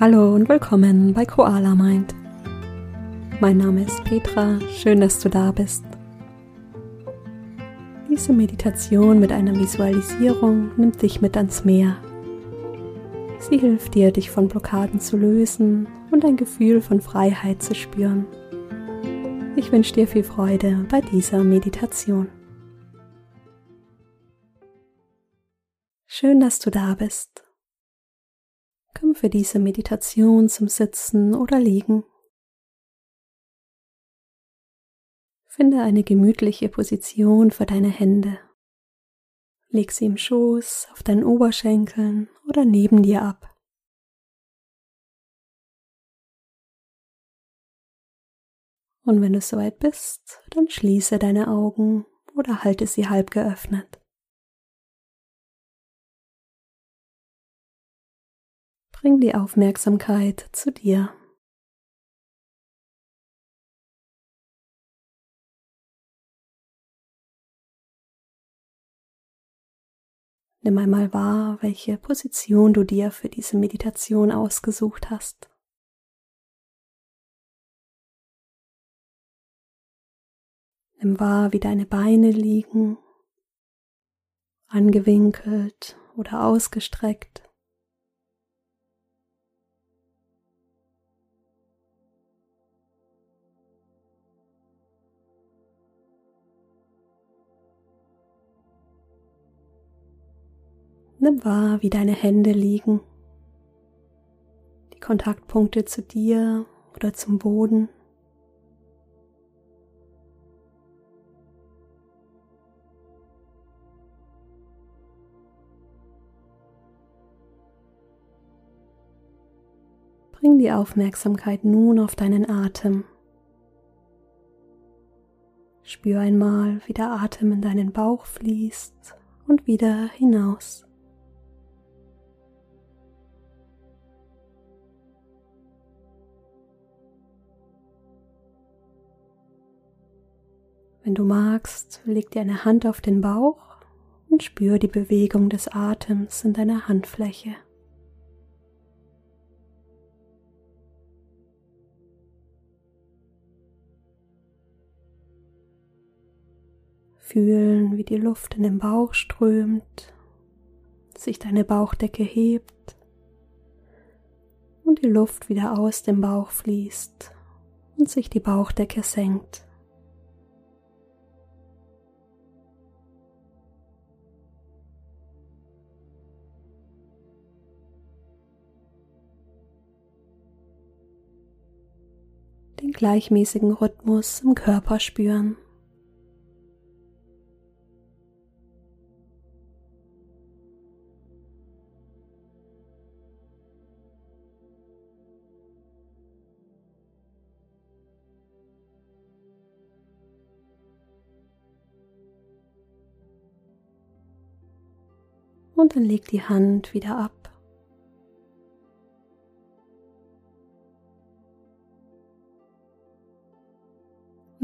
Hallo und willkommen bei Koala Mind. Mein Name ist Petra, schön, dass du da bist. Diese Meditation mit einer Visualisierung nimmt dich mit ans Meer. Sie hilft dir, dich von Blockaden zu lösen und ein Gefühl von Freiheit zu spüren. Ich wünsche dir viel Freude bei dieser Meditation. Schön, dass du da bist. Komm für diese Meditation zum Sitzen oder Liegen. Finde eine gemütliche Position für deine Hände. Leg sie im Schoß, auf deinen Oberschenkeln oder neben dir ab. Und wenn du soweit bist, dann schließe deine Augen oder halte sie halb geöffnet. Bring die Aufmerksamkeit zu dir. Nimm einmal wahr, welche Position du dir für diese Meditation ausgesucht hast. Nimm wahr, wie deine Beine liegen, angewinkelt oder ausgestreckt. Nimm wahr, wie deine Hände liegen, die Kontaktpunkte zu dir oder zum Boden. Bring die Aufmerksamkeit nun auf deinen Atem. Spür einmal, wie der Atem in deinen Bauch fließt und wieder hinaus. Wenn du magst, leg dir eine Hand auf den Bauch und spür die Bewegung des Atems in deiner Handfläche. Fühlen, wie die Luft in den Bauch strömt, sich deine Bauchdecke hebt und die Luft wieder aus dem Bauch fließt und sich die Bauchdecke senkt. Den gleichmäßigen Rhythmus im Körper spüren. Und dann leg die Hand wieder ab.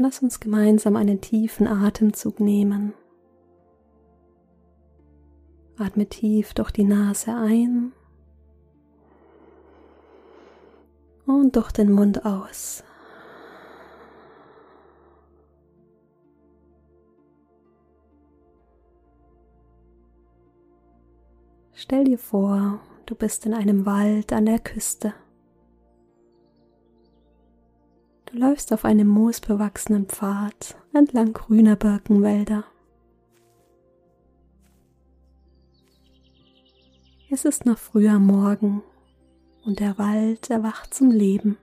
Lass uns gemeinsam einen tiefen Atemzug nehmen. Atme tief durch die Nase ein und durch den Mund aus. Stell dir vor, du bist in einem Wald an der Küste. Du läufst auf einem moosbewachsenen Pfad entlang grüner Birkenwälder. Es ist noch früh am Morgen und der Wald erwacht zum Leben.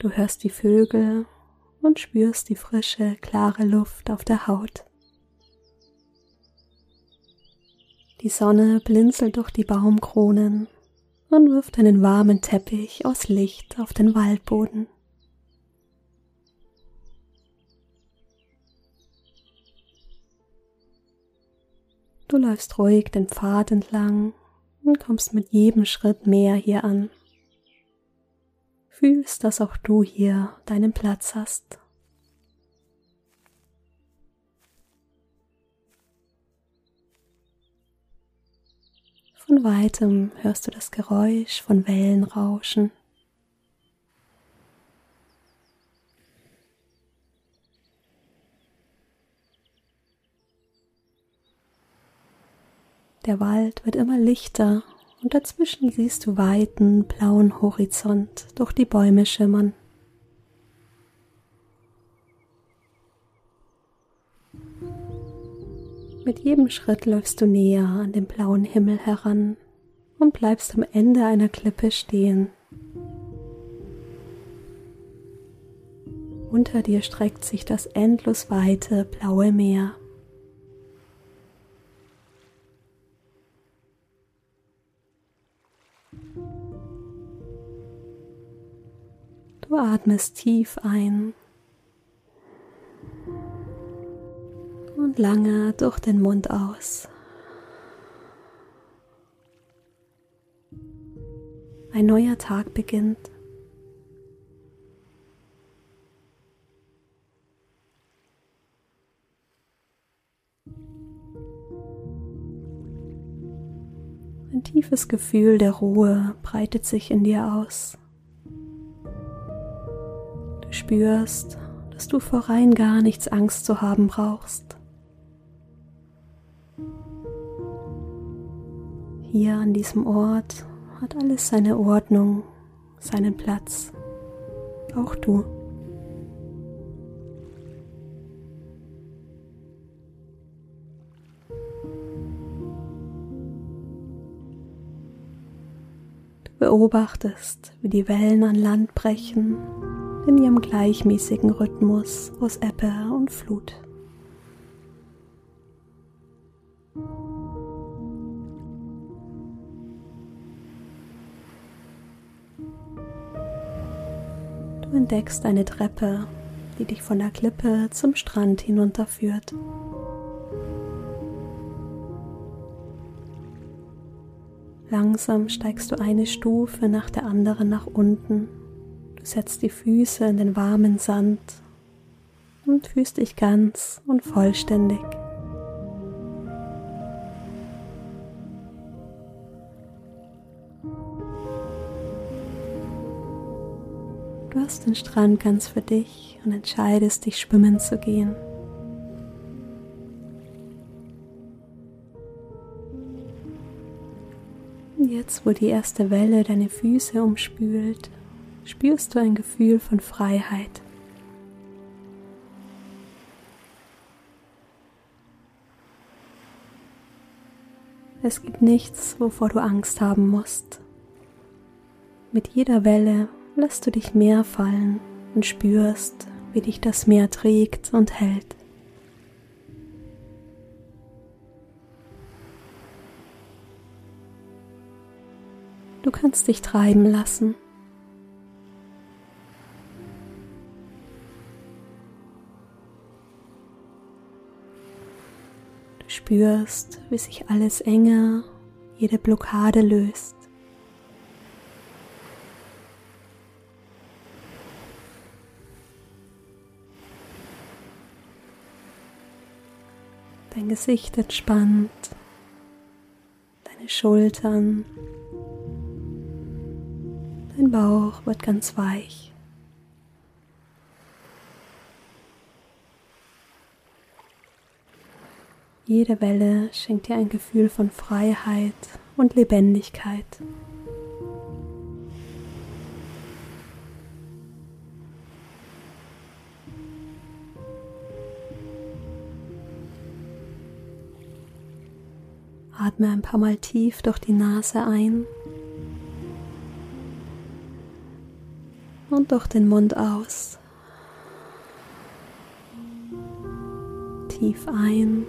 Du hörst die Vögel und spürst die frische, klare Luft auf der Haut. Die Sonne blinzelt durch die Baumkronen und wirft einen warmen Teppich aus Licht auf den Waldboden. Du läufst ruhig den Pfad entlang und kommst mit jedem Schritt mehr hier an. Fühlst, dass auch du hier deinen Platz hast. Von weitem hörst du das Geräusch von Wellen rauschen. Der Wald wird immer lichter und dazwischen siehst du weiten blauen Horizont durch die Bäume schimmern. Mit jedem Schritt läufst du näher an den blauen Himmel heran und bleibst am Ende einer Klippe stehen. Unter dir streckt sich das endlos weite blaue Meer. Du atmest tief ein und lange durch den Mund aus. Ein neuer Tag beginnt. Ein tiefes Gefühl der Ruhe breitet sich in dir aus spürst, dass du vor rein gar nichts Angst zu haben brauchst. Hier an diesem Ort hat alles seine Ordnung, seinen Platz. Auch du. Du beobachtest, wie die Wellen an Land brechen in ihrem gleichmäßigen Rhythmus aus Ebbe und Flut. Du entdeckst eine Treppe, die dich von der Klippe zum Strand hinunterführt. Langsam steigst du eine Stufe nach der anderen nach unten Du setzt die Füße in den warmen Sand und fühlst dich ganz und vollständig. Hast den Strand ganz für dich und entscheidest dich schwimmen zu gehen. Jetzt, wo die erste Welle deine Füße umspült, spürst du ein Gefühl von Freiheit. Es gibt nichts, wovor du Angst haben musst. Mit jeder Welle lässt du dich mehr fallen und spürst, wie dich das Meer trägt und hält. Du kannst dich treiben lassen. spürst, wie sich alles enger, jede Blockade löst. Gesicht entspannt, deine Schultern, dein Bauch wird ganz weich. Jede Welle schenkt dir ein Gefühl von Freiheit und Lebendigkeit. Atme ein paar Mal tief durch die Nase ein und durch den Mund aus. Tief ein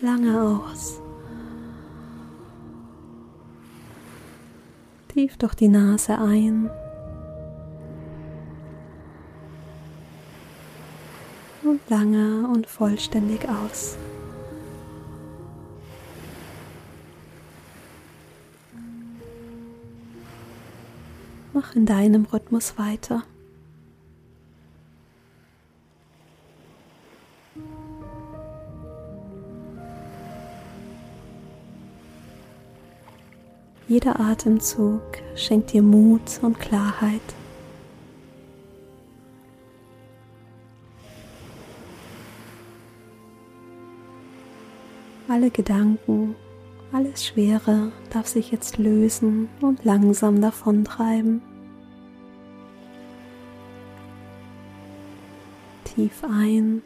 lange aus. Tief durch die Nase ein. lange und vollständig aus. Mach in deinem Rhythmus weiter. Jeder Atemzug schenkt dir Mut und Klarheit. Alle Gedanken, alles Schwere darf sich jetzt lösen und langsam davontreiben. Tief ein.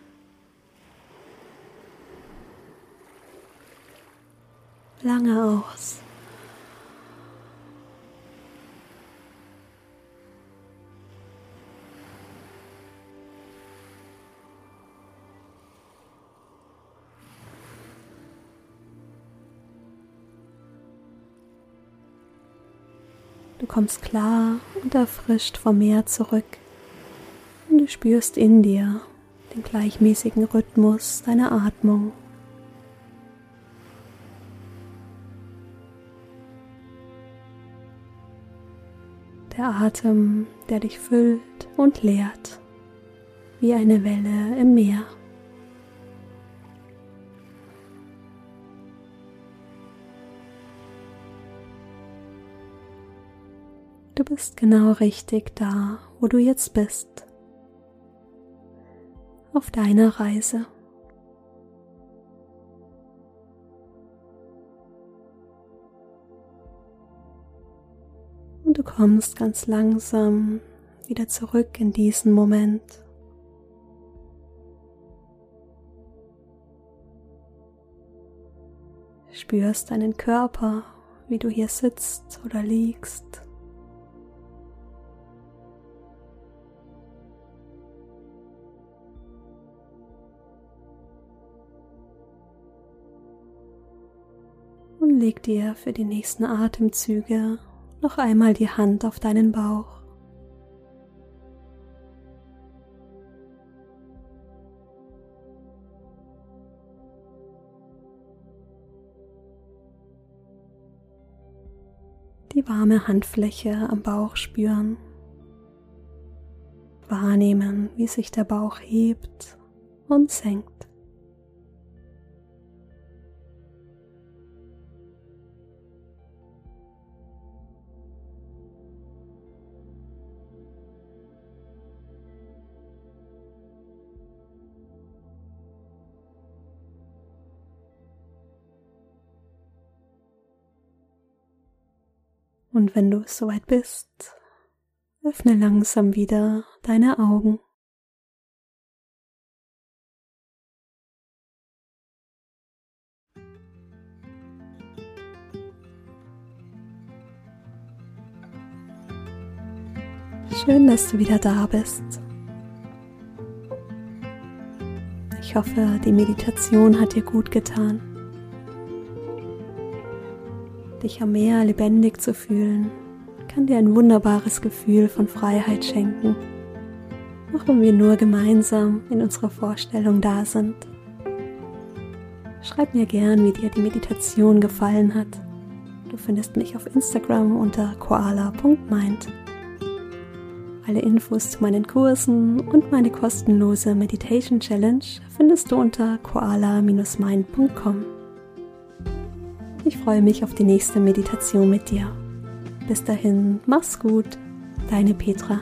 Lange aus. Kommst klar und erfrischt vom Meer zurück und du spürst in dir den gleichmäßigen Rhythmus deiner Atmung. Der Atem, der dich füllt und leert, wie eine Welle im Meer. Du bist genau richtig da, wo du jetzt bist. Auf deiner Reise. Und du kommst ganz langsam wieder zurück in diesen Moment. Spürst deinen Körper, wie du hier sitzt oder liegst. Leg dir für die nächsten Atemzüge noch einmal die Hand auf deinen Bauch. Die warme Handfläche am Bauch spüren. Wahrnehmen, wie sich der Bauch hebt und senkt. Und wenn du soweit bist, öffne langsam wieder deine Augen. Schön, dass du wieder da bist. Ich hoffe, die Meditation hat dir gut getan dich am Meer lebendig zu fühlen, kann dir ein wunderbares Gefühl von Freiheit schenken, auch wenn wir nur gemeinsam in unserer Vorstellung da sind. Schreib mir gern, wie dir die Meditation gefallen hat. Du findest mich auf Instagram unter koala.mind. Alle Infos zu meinen Kursen und meine kostenlose Meditation Challenge findest du unter koala-mind.com. Ich freue mich auf die nächste Meditation mit dir. Bis dahin, mach's gut, deine Petra.